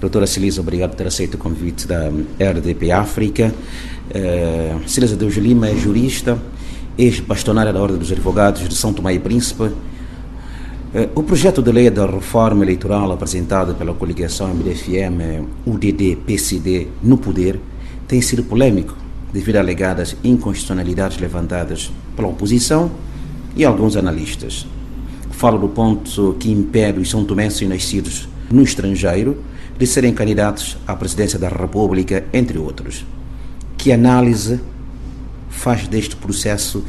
Doutora Celisa, obrigado por ter aceito o convite da RDP África. Uh, Celisa Deus Lima é jurista, ex-bastonária da Ordem dos Advogados de São Tomé e Príncipe. Uh, o projeto de lei da reforma eleitoral apresentado pela coligação MDFM, UDD, PCD no poder tem sido polêmico devido a alegadas inconstitucionalidades levantadas pela oposição e alguns analistas. Falo do ponto que impede os são tomenses nascidos no estrangeiro de serem candidatos à presidência da República, entre outros. Que análise faz deste processo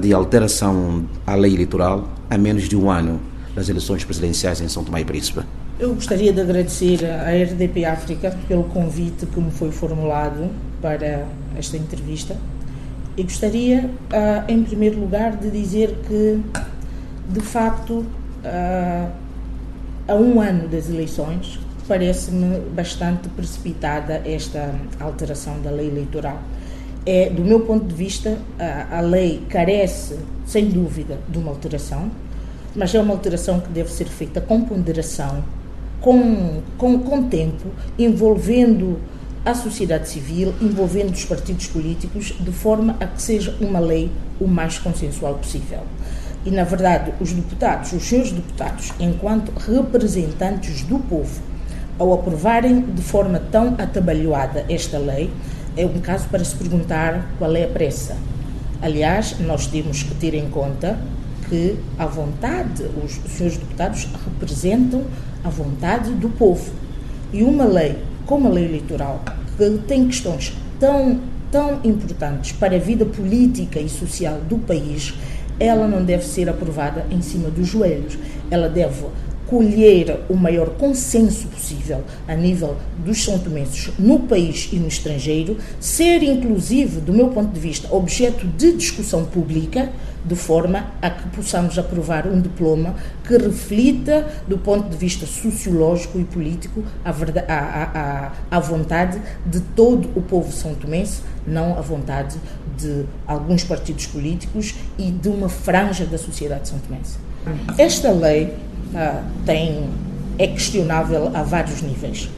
de alteração à lei eleitoral a menos de um ano das eleições presidenciais em São Tomé e Príncipe? Eu gostaria de agradecer à RDP África pelo convite que me foi formulado para esta entrevista e gostaria, uh, em primeiro lugar, de dizer que, de facto, uh, a um ano das eleições, parece-me bastante precipitada esta alteração da lei eleitoral. É, do meu ponto de vista, a, a lei carece, sem dúvida, de uma alteração, mas é uma alteração que deve ser feita com ponderação, com, com, com tempo, envolvendo a sociedade civil, envolvendo os partidos políticos, de forma a que seja uma lei o mais consensual possível. E, na verdade, os deputados, os seus deputados, enquanto representantes do povo, ao aprovarem de forma tão atabalhoada esta lei, é um caso para se perguntar qual é a pressa. Aliás, nós temos que ter em conta que a vontade, os senhores deputados representam a vontade do povo. E uma lei como a lei eleitoral, que tem questões tão, tão importantes para a vida política e social do país, ela não deve ser aprovada em cima dos joelhos. Ela deve colher o maior consenso possível a nível dos são tomenses no país e no estrangeiro, ser inclusive, do meu ponto de vista, objeto de discussão pública, de forma a que possamos aprovar um diploma que reflita, do ponto de vista sociológico e político, a, verdade, a, a, a vontade de todo o povo são tomense, não a vontade de alguns partidos políticos e de uma franja da sociedade são tomense. Esta lei uh, tem, é questionável a vários níveis.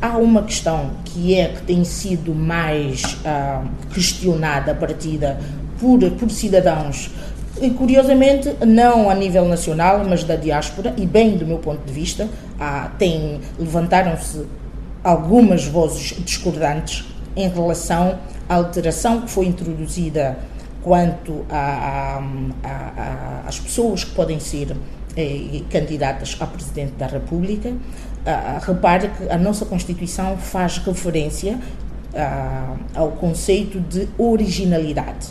Há uma questão que é que tem sido mais uh, questionada partida por, por cidadãos e, curiosamente, não a nível nacional, mas da diáspora, e bem do meu ponto de vista, tem, levantaram-se algumas vozes discordantes em relação à alteração que foi introduzida quanto às pessoas que podem ser eh, candidatas a Presidente da República, ah, repare que a nossa Constituição faz referência ah, ao conceito de originalidade.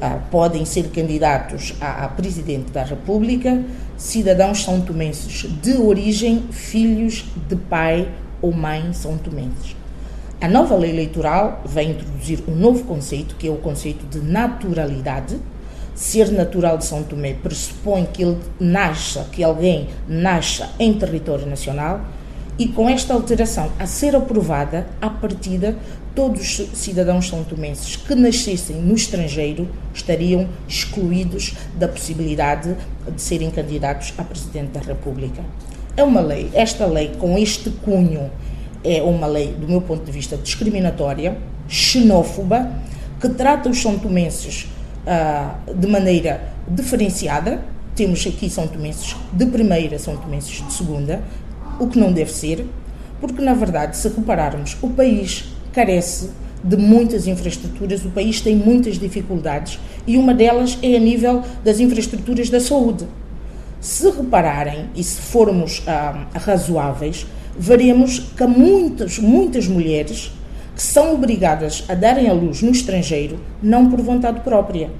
Ah, podem ser candidatos a, a, Presidente da República cidadãos são tomenses de origem, filhos de pai ou mãe são tomenses. A nova lei eleitoral vai introduzir um novo conceito, que é o conceito de naturalidade, ser natural de São Tomé pressupõe que ele nasça, que alguém nasça em território nacional e com esta alteração a ser aprovada, à partida, todos os cidadãos são tomenses que nascessem no estrangeiro estariam excluídos da possibilidade de serem candidatos a Presidente da República. É uma lei, esta lei com este cunho é uma lei, do meu ponto de vista, discriminatória, xenófoba, que trata os são tomenses uh, de maneira diferenciada. Temos aqui São Tomenses de primeira, São Tomenses de segunda, o que não deve ser, porque na verdade, se repararmos, o país carece de muitas infraestruturas, o país tem muitas dificuldades e uma delas é a nível das infraestruturas da saúde. Se repararem e se formos ah, razoáveis, veremos que muitas, muitas mulheres são obrigadas a darem à luz no estrangeiro, não por vontade própria,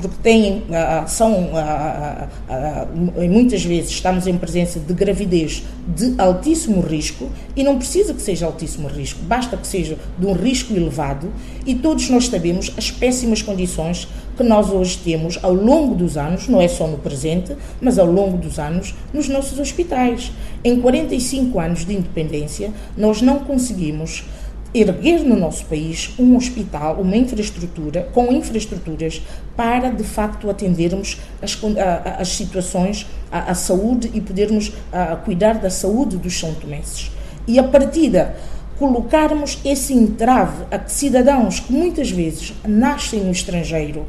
porque têm, ah, ah, são, ah, muitas vezes estamos em presença de gravidez de altíssimo risco e não precisa que seja altíssimo risco, basta que seja de um risco elevado e todos nós sabemos as péssimas condições que nós hoje temos ao longo dos anos, não é só no presente, mas ao longo dos anos, nos nossos hospitais. Em 45 anos de independência, nós não conseguimos erguer no nosso país um hospital, uma infraestrutura, com infraestruturas para de facto atendermos as, as situações, a, a, saúde e podermos a, cuidar da saúde dos são tomenses. e a partida colocarmos esse entrave a que cidadãos que muitas vezes nascem no estrangeiro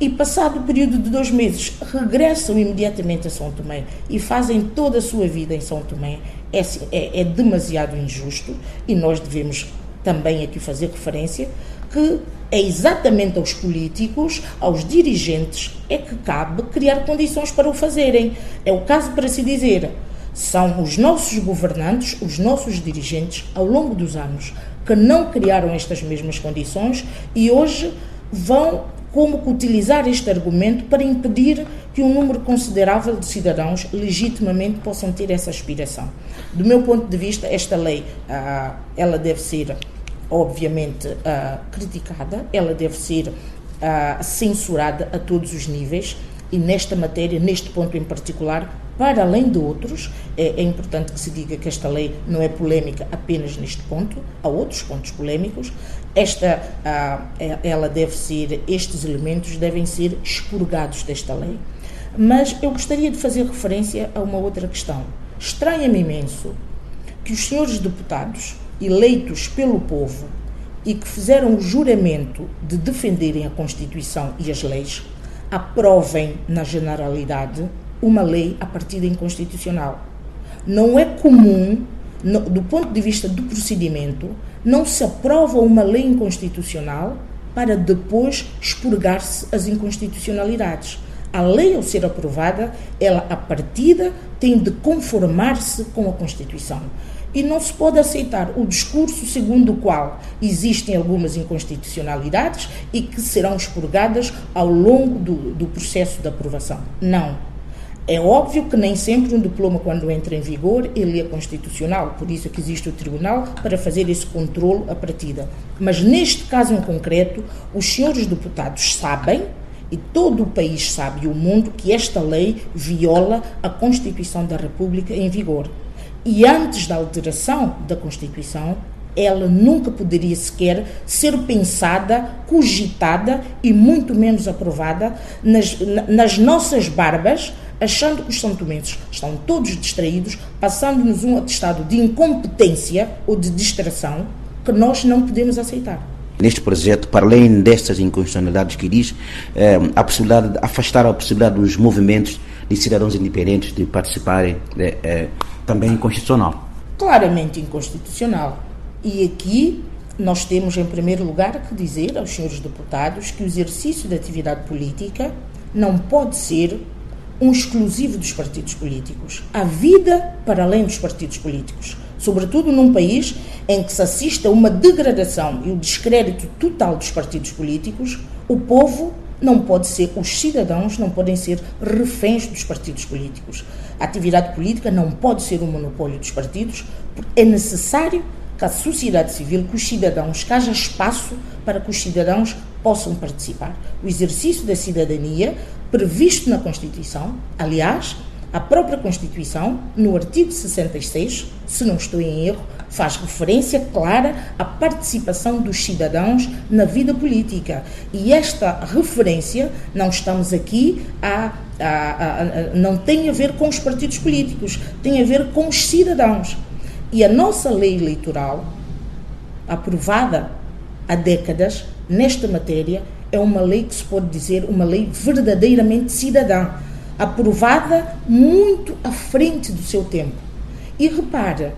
e passado o período de dois meses regressam imediatamente a São Tomé e fazem toda a sua vida em São Tomé é, é, é demasiado injusto e nós devemos também aqui fazer referência que é exatamente aos políticos, aos dirigentes, é que cabe criar condições para o fazerem. É o caso para se dizer, são os nossos governantes, os nossos dirigentes, ao longo dos anos, que não criaram estas mesmas condições e hoje vão como utilizar este argumento para impedir que um número considerável de cidadãos legitimamente possam ter essa aspiração. Do meu ponto de vista, esta lei ah, ela deve ser obviamente ah, criticada, ela deve ser ah, censurada a todos os níveis e nesta matéria, neste ponto em particular, para além de outros, é, é, importante que se diga que esta lei não é polémica apenas neste ponto, há outros pontos polémicos. Esta, ah, é, ela deve ser, estes elementos devem ser expurgados desta lei. Mas eu gostaria de fazer referência a uma outra questão. Estranha-me imenso que os senhores deputados, eleitos pelo povo e que fizeram o juramento de defenderem a Constituição e as leis, aprovem, na generalidade, uma lei a partir inconstitucional. Não é comum, no, do ponto de vista do procedimento, não se aprova uma lei inconstitucional para depois expurgar-se as inconstitucionalidades. A lei, ao ser aprovada, ela, a partida, tem de conformar-se com a Constituição. E não se pode aceitar o discurso segundo o qual existem algumas inconstitucionalidades e que serão expurgadas ao longo do, do processo de aprovação. Não. É óbvio que nem sempre um diploma, quando entra em vigor, ele é constitucional, por isso é que existe o tribunal para fazer esse controle a partida. Mas neste caso em concreto, os senhores deputados sabem, e todo o país sabe, e o mundo, que esta lei viola a Constituição da República em vigor. E antes da alteração da Constituição, ela nunca poderia sequer ser pensada, cogitada e muito menos aprovada nas, nas nossas barbas achando que os santomenses estão todos distraídos, passando-nos um atestado de incompetência ou de distração que nós não podemos aceitar. Neste projeto, para além destas inconstitucionalidades que diz, eh, a possibilidade de afastar a possibilidade dos movimentos de cidadãos independentes de participarem eh, eh, também inconstitucional. Claramente inconstitucional. E aqui nós temos, em primeiro lugar, que dizer aos senhores deputados que o exercício da atividade política não pode ser um exclusivo dos partidos políticos. Há vida para além dos partidos políticos, sobretudo num país em que se assiste a uma degradação e o descrédito total dos partidos políticos, o povo não pode ser, os cidadãos não podem ser reféns dos partidos políticos. A atividade política não pode ser um monopólio dos partidos, é necessário que a sociedade civil, que os cidadãos, que haja espaço para que os cidadãos possam participar. O exercício da cidadania previsto na Constituição, aliás, a própria Constituição, no artigo 66, se não estou em erro, faz referência clara à participação dos cidadãos na vida política. E esta referência, não estamos aqui a, a, a, não tem a ver com os partidos políticos, tem a ver com os cidadãos. E a nossa lei eleitoral, aprovada há décadas nesta matéria, é uma lei que se pode dizer uma lei verdadeiramente cidadã, aprovada muito à frente do seu tempo. E repara,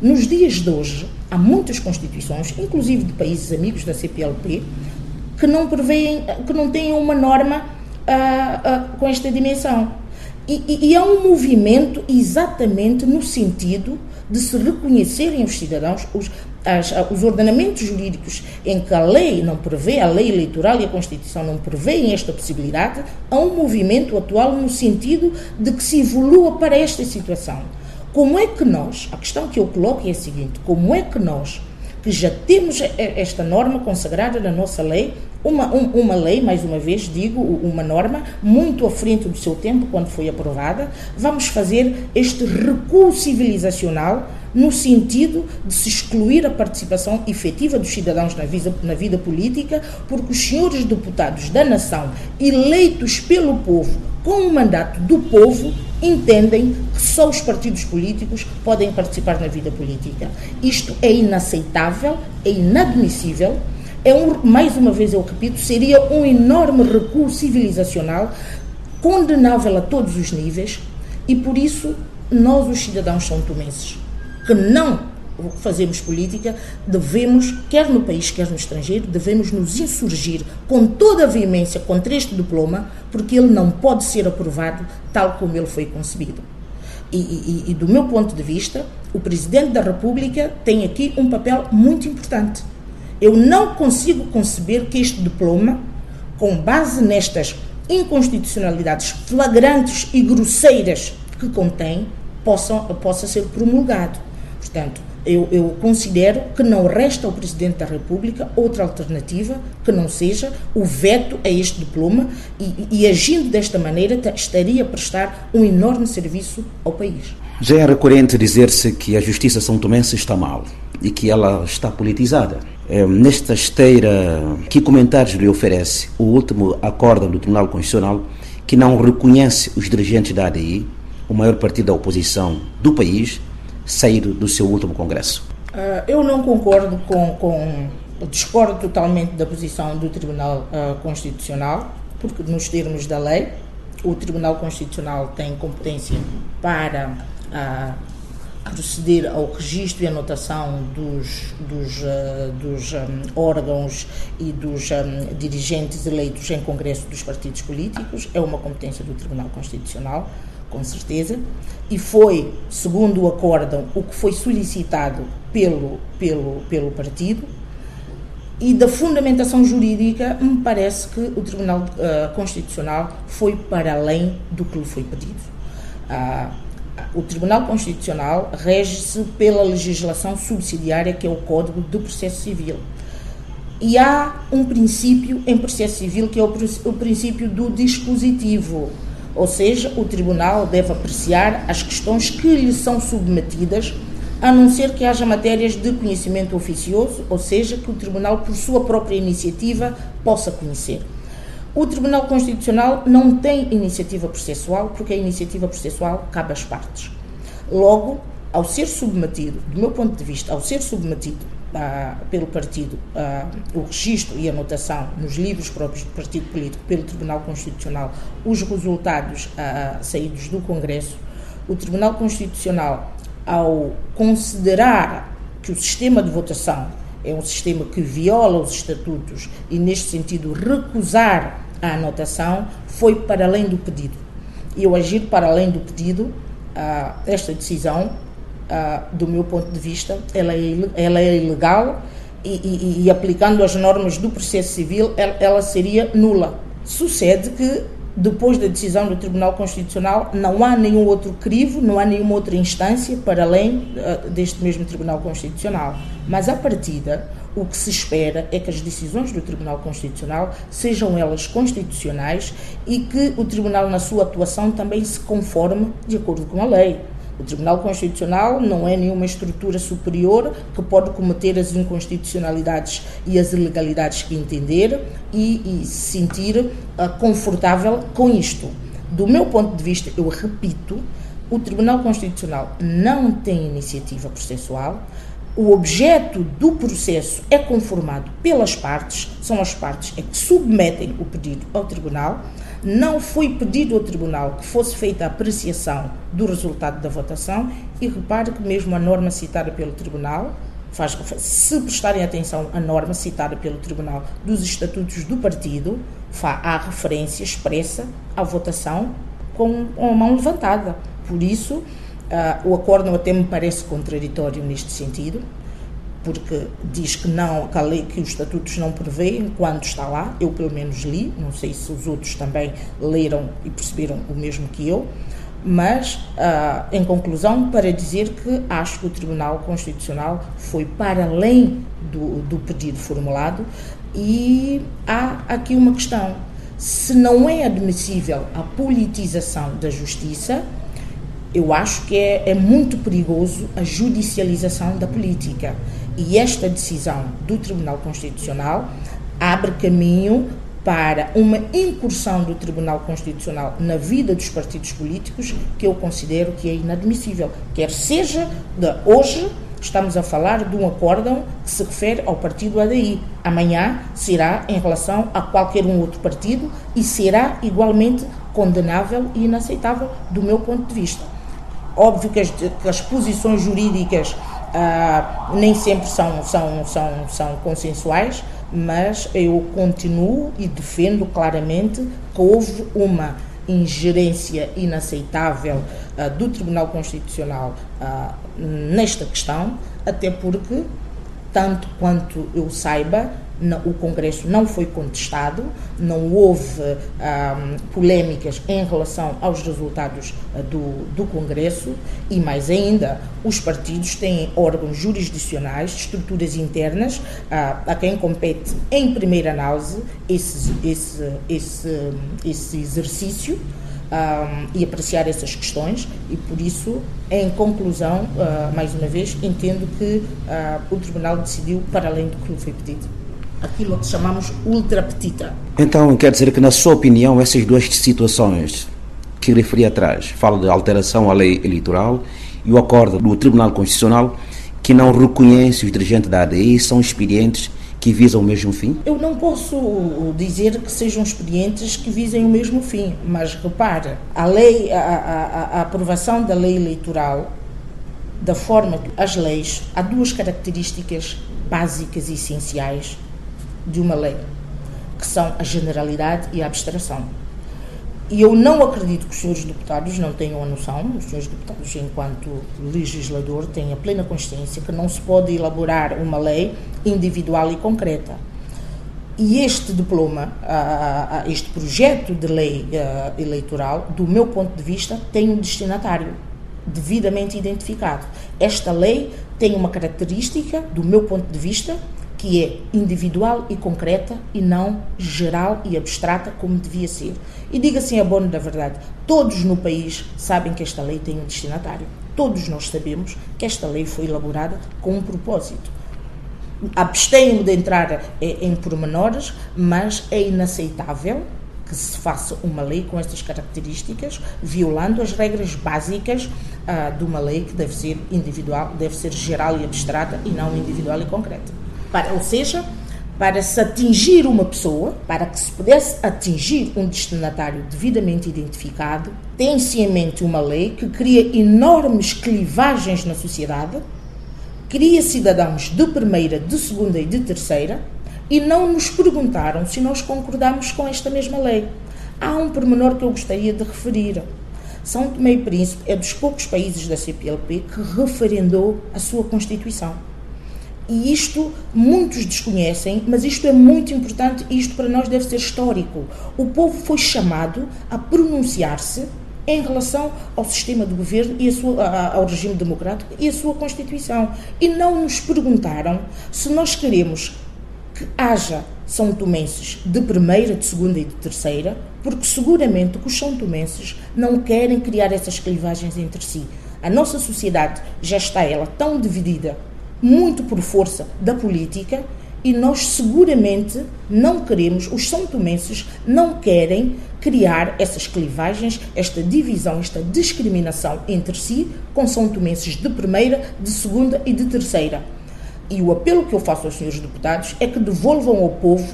nos dias de hoje, há muitas constituições, inclusive de países amigos da CPLP, que não prevêem, que não têm uma norma uh, uh, com esta dimensão. E, e, e há um movimento exatamente no sentido de se reconhecerem os cidadãos, os, as, os ordenamentos jurídicos em que a lei não prevê, a lei eleitoral e a Constituição não prevêem esta possibilidade, há um movimento atual no sentido de que se evolua para esta situação. Como é que nós, a questão que eu coloco é a seguinte: como é que nós, que já temos esta norma consagrada na nossa lei, uma, um, uma lei, mais uma vez digo, uma norma muito à frente do seu tempo quando foi aprovada. Vamos fazer este recuo civilizacional no sentido de se excluir a participação efetiva dos cidadãos na vida, na vida política, porque os senhores deputados da nação, eleitos pelo povo, com o mandato do povo, entendem que só os partidos políticos podem participar na vida política. Isto é inaceitável, é inadmissível. É um, mais uma vez eu repito, seria um enorme recuo civilizacional, condenável a todos os níveis, e por isso nós, os cidadãos são tomenses, que não fazemos política, devemos, quer no país, quer no estrangeiro, devemos nos insurgir com toda a veemência contra este diploma, porque ele não pode ser aprovado tal como ele foi concebido. E, e, e do meu ponto de vista, o Presidente da República tem aqui um papel muito importante. Eu não consigo conceber que este diploma, com base nestas inconstitucionalidades flagrantes e grosseiras que contém, possa, possa ser promulgado. Portanto, eu, eu, considero que não resta ao Presidente da República outra alternativa que não seja o veto a este diploma e, e agindo desta maneira estaria a prestar um enorme serviço ao país. Já é recorrente dizer-se que a justiça são tomense está mal e que ela está politizada. É, nesta esteira, que comentários lhe oferece o último acórdão do Tribunal Constitucional que não reconhece os dirigentes da ADI, o maior partido da oposição do país, sair do seu último congresso? Uh, eu não concordo com, com. Discordo totalmente da posição do Tribunal uh, Constitucional, porque, nos termos da lei, o Tribunal Constitucional tem competência para uh, proceder ao registro e anotação dos, dos, dos um, órgãos e dos um, dirigentes eleitos em Congresso dos partidos políticos, é uma competência do Tribunal Constitucional com certeza, e foi, segundo o acórdão, o que foi solicitado pelo, pelo, pelo partido, e da fundamentação jurídica, me parece que o Tribunal uh, Constitucional foi para além do que lhe foi pedido. Uh, o Tribunal Constitucional rege-se pela legislação subsidiária, que é o Código do Processo Civil. E há um princípio em processo civil que é o, princípio do dispositivo ou seja, o Tribunal deve apreciar as questões que lhe são submetidas, a não ser que haja matérias de conhecimento oficioso, ou seja, que o Tribunal, por sua própria iniciativa, possa conhecer. O Tribunal Constitucional não tem iniciativa processual, porque a iniciativa processual cabe às partes. Logo, ao ser submetido, do meu ponto de vista, ao ser submetido ah, pelo partido ah, o registro e anotação nos livros próprios do partido político pelo Tribunal Constitucional os resultados ah, saídos do Congresso, o Tribunal Constitucional, ao considerar que o sistema de votação é um sistema que viola os estatutos e, neste sentido, recusar a anotação, foi para além do pedido. E ao agir para além do pedido, esta decisão uh, do meu ponto de vista, ela é, ela é ilegal e, e, e, aplicando as normas do processo civil, ela, ela seria nula. Sucede que depois da decisão do Tribunal Constitucional, não há nenhum outro crivo, não há nenhuma outra instância para além uh, deste mesmo Tribunal Constitucional. Mas, à partida, o que se espera é que as decisões do Tribunal Constitucional sejam elas constitucionais e que o Tribunal, na sua atuação, também se conforme de acordo com a lei. O Tribunal Constitucional não é nenhuma estrutura superior que pode cometer as inconstitucionalidades e as ilegalidades que entender e, se sentir uh, confortável com isto. Do meu ponto de vista, eu repito, o Tribunal Constitucional não tem iniciativa processual, o objeto do processo é conformado pelas partes, são as partes que submetem o pedido ao tribunal não foi pedido ao Tribunal que fosse feita a apreciação do resultado da votação e repare que mesmo a norma citada pelo Tribunal, faz, se prestarem atenção à norma citada pelo Tribunal dos Estatutos do Partido, há referência expressa à votação com a mão levantada. Por isso, uh, o acordo até me parece contraditório neste sentido, porque diz que não, que, a lei, que os estatutos não prevêem quando está lá, eu pelo menos li, não sei se os outros também leram e perceberam o mesmo que eu, mas, uh, em conclusão, para dizer que acho que o Tribunal Constitucional foi para além do, do pedido formulado, E há aqui uma questão: se não é admissível a politização da justiça, eu acho que é, é muito perigoso a judicialização da política. E esta decisão do Tribunal Constitucional abre caminho para uma incursão do Tribunal Constitucional na vida dos partidos políticos que eu considero que é inadmissível. Quer seja de hoje, estamos a falar de um acórdão que se refere ao partido ADI. Amanhã será em relação a qualquer um outro partido e será igualmente condenável e inaceitável do meu ponto de vista. Óbvio que as, que as posições jurídicas ah, nem sempre são, são, são, são consensuais, mas eu continuo e defendo claramente que houve uma ingerência inaceitável uh, do Tribunal Constitucional uh, nesta questão, até porque, tanto quanto eu saiba, o Congresso não foi contestado, não houve polémicas em relação aos resultados uh, do, do Congresso e, mais ainda, os partidos têm órgãos jurisdicionais, estruturas internas, uh, a quem compete, em primeira análise, esse, esse, esse, esse exercício. Um, e apreciar essas questões e por isso, em conclusão, uh, mais uma vez, entendo que uh, o Tribunal decidiu para além do que lhe foi pedido aquilo que chamamos ultra petita. Então, quer dizer que, na sua opinião, essas duas situações que referi atrás, falo de alteração à lei eleitoral e o acordo do Tribunal Constitucional, que não reconhece os dirigentes da ADI, são expedientes que visam o mesmo fim? Eu não posso dizer que sejam expedientes que visem o mesmo fim, mas repare, a lei, a, a, a aprovação da lei eleitoral, da forma que as leis, há duas características básicas e essenciais de uma lei, que são a generalidade e a abstração. E eu não acredito que os senhores deputados não tenham a noção, os senhores deputados, enquanto legislador, têm a plena consciência que não se pode elaborar uma lei individual e concreta. E este diploma, este projeto de lei eleitoral, do meu ponto de vista, tem um destinatário devidamente identificado. Esta lei tem uma característica, do meu ponto de vista, que é individual e concreta e não geral e abstrata como devia ser. E diga assim a bono da verdade, todos no país sabem que esta lei tem um destinatário. Todos nós sabemos que esta lei foi elaborada com um propósito. Abstenho de entrar em pormenores, mas é inaceitável que se faça uma lei com estas características, violando as regras básicas uh, de uma lei que deve ser individual, deve ser geral e abstrata e não individual e concreta. Para, ou seja, para se atingir uma pessoa, para que se pudesse atingir um destinatário devidamente identificado, tem-se em mente uma lei que cria enormes clivagens na sociedade, cria cidadãos de primeira, de segunda e de terceira, e não nos perguntaram se nós concordamos com esta mesma lei. Há um pormenor que eu gostaria de referir. São Tomé e Príncipe é dos poucos países da CPLP que referendou a sua Constituição. E isto muitos desconhecem, mas isto é muito importante e isto para nós deve ser histórico. O povo foi chamado a pronunciar-se em relação ao sistema de governo e sua, ao regime democrático e a sua Constituição. E não nos perguntaram se nós queremos que haja São Tomenses de primeira, de segunda e de terceira, porque seguramente que os São Tomenses não querem criar essas clivagens entre si. A nossa sociedade já está ela tão dividida muito por força da política e nós seguramente não queremos, os são tomenses não querem criar essas clivagens, esta divisão, esta discriminação entre si com são tomenses de primeira, de segunda e de terceira. E o apelo que eu faço aos senhores deputados é que devolvam ao povo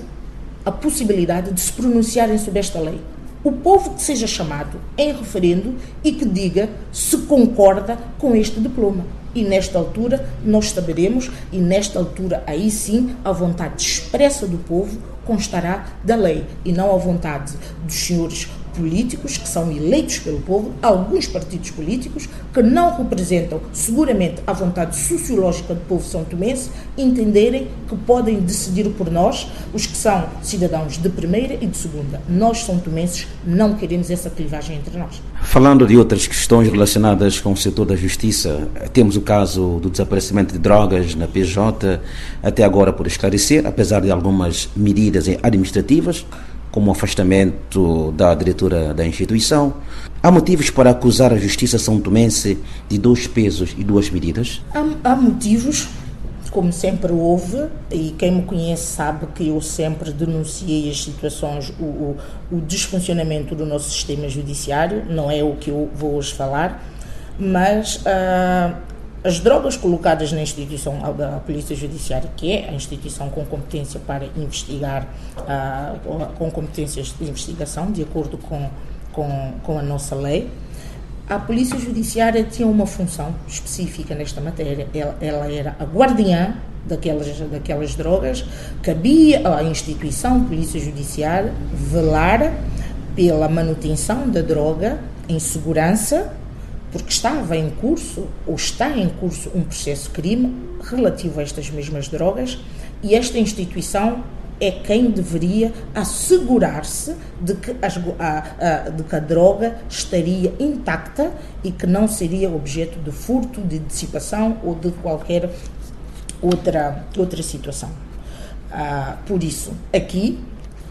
a possibilidade de se pronunciarem sobre esta lei. O povo que seja chamado em referendo e que diga se concorda com este diploma. E nesta altura nós saberemos, e nesta altura aí sim a vontade expressa do povo constará da lei e não a vontade dos senhores políticos que são eleitos pelo povo, alguns partidos políticos que não representam seguramente a vontade sociológica do povo são tomense, entenderem que podem decidir por nós, os que são cidadãos de primeira e de segunda. Nós, são tomenses, não queremos essa clivagem entre nós. Falando de outras questões relacionadas com o setor da justiça, temos o caso do desaparecimento de drogas na PJ, até agora por esclarecer, apesar de algumas medidas administrativas, como o afastamento da diretora da instituição. Há motivos para acusar a justiça são tomense de dois pesos e duas medidas? Há, há motivos, como sempre houve, e quem me conhece sabe que eu sempre denunciei as situações, o, o, o desfuncionamento do nosso sistema judiciário, não é o que eu vou hoje falar, mas uh, as drogas colocadas na instituição da Polícia Judiciária, que é a instituição com competência para investigar, uh, com competências de investigação, de acordo com, com, com a nossa lei, a Polícia Judiciária tinha uma função específica nesta matéria. Ela, ela era a guardiã daquelas, daquelas drogas, cabia à instituição Polícia Judiciária velar pela manutenção da droga em segurança porque estava em curso ou está em curso um processo crime relativo a estas mesmas drogas e esta instituição é quem deveria assegurar-se de, que a, de que a droga estaria intacta e que não seria objeto de furto, de dissipação ou de qualquer outra, outra situação. Ah, por isso, aqui,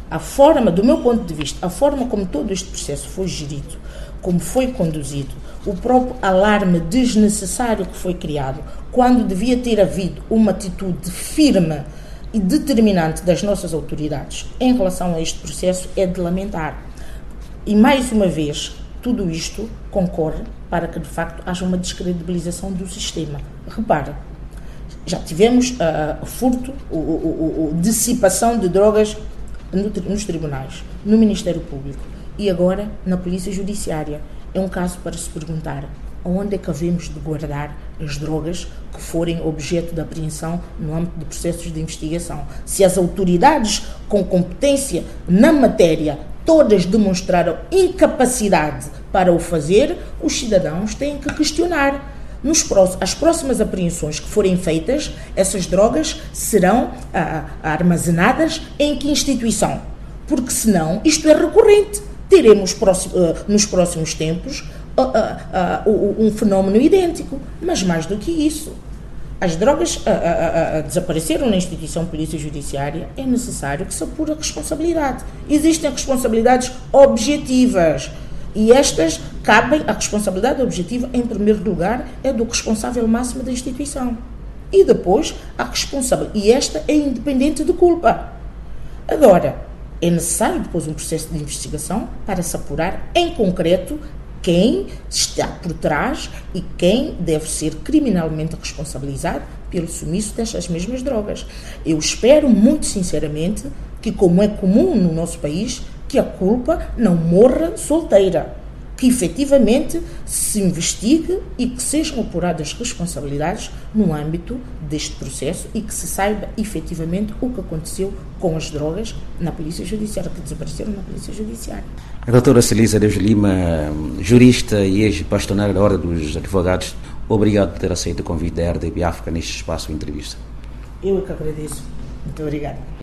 a forma, do meu ponto de vista, a forma como todo este processo foi gerido, como foi conduzido, o próprio alarme desnecessário que foi criado, quando devia ter havido uma atitude firme e determinante das nossas autoridades em relação a este processo, é de lamentar. E mais uma vez, tudo isto concorre para que de facto haja uma descredibilização do sistema. Repara, já tivemos uh, furto, o, o, o, dissipação de drogas nos tribunais, no Ministério Público e agora na Polícia Judiciária é um caso para se perguntar onde é que havemos de guardar as drogas que forem objeto de apreensão no âmbito de processos de investigação. Se as autoridades com competência na matéria todas demonstraram incapacidade para o fazer, os cidadãos têm que questionar. Nos as próximas apreensões que forem feitas, essas drogas serão ah, armazenadas em que instituição? Porque senão isto é recorrente teremos eh, nos próximos tempos eh, eh, um fenómeno idêntico. Mas mais do que isso, as drogas desapareceram na instituição Polícia Judiciária, é necessário que se apure a responsabilidade. Existem responsabilidades objetivas. E estas cabem, a responsabilidade objetiva, em primeiro lugar, é do responsável máximo da instituição. E depois, a responsabilidade. E esta é independente de culpa. Agora, é necessário depois um processo de investigação para se apurar em concreto quem está por trás e quem deve ser criminalmente responsabilizado pelo sumiço destas mesmas drogas. Eu espero muito sinceramente que, como é comum no nosso país, que a culpa não morra solteira que efetivamente se investigue e que sejam apuradas responsabilidades no âmbito deste processo e que se saiba efetivamente o que aconteceu com as drogas na Polícia Judiciária, que desapareceram na Polícia Judiciária. A doutora Celisa Deus Lima, jurista e ex-bastonária da Ordem dos Advogados, obrigado por ter aceito o convite da RDP África neste espaço de entrevista. Eu é que agradeço. Muito obrigada.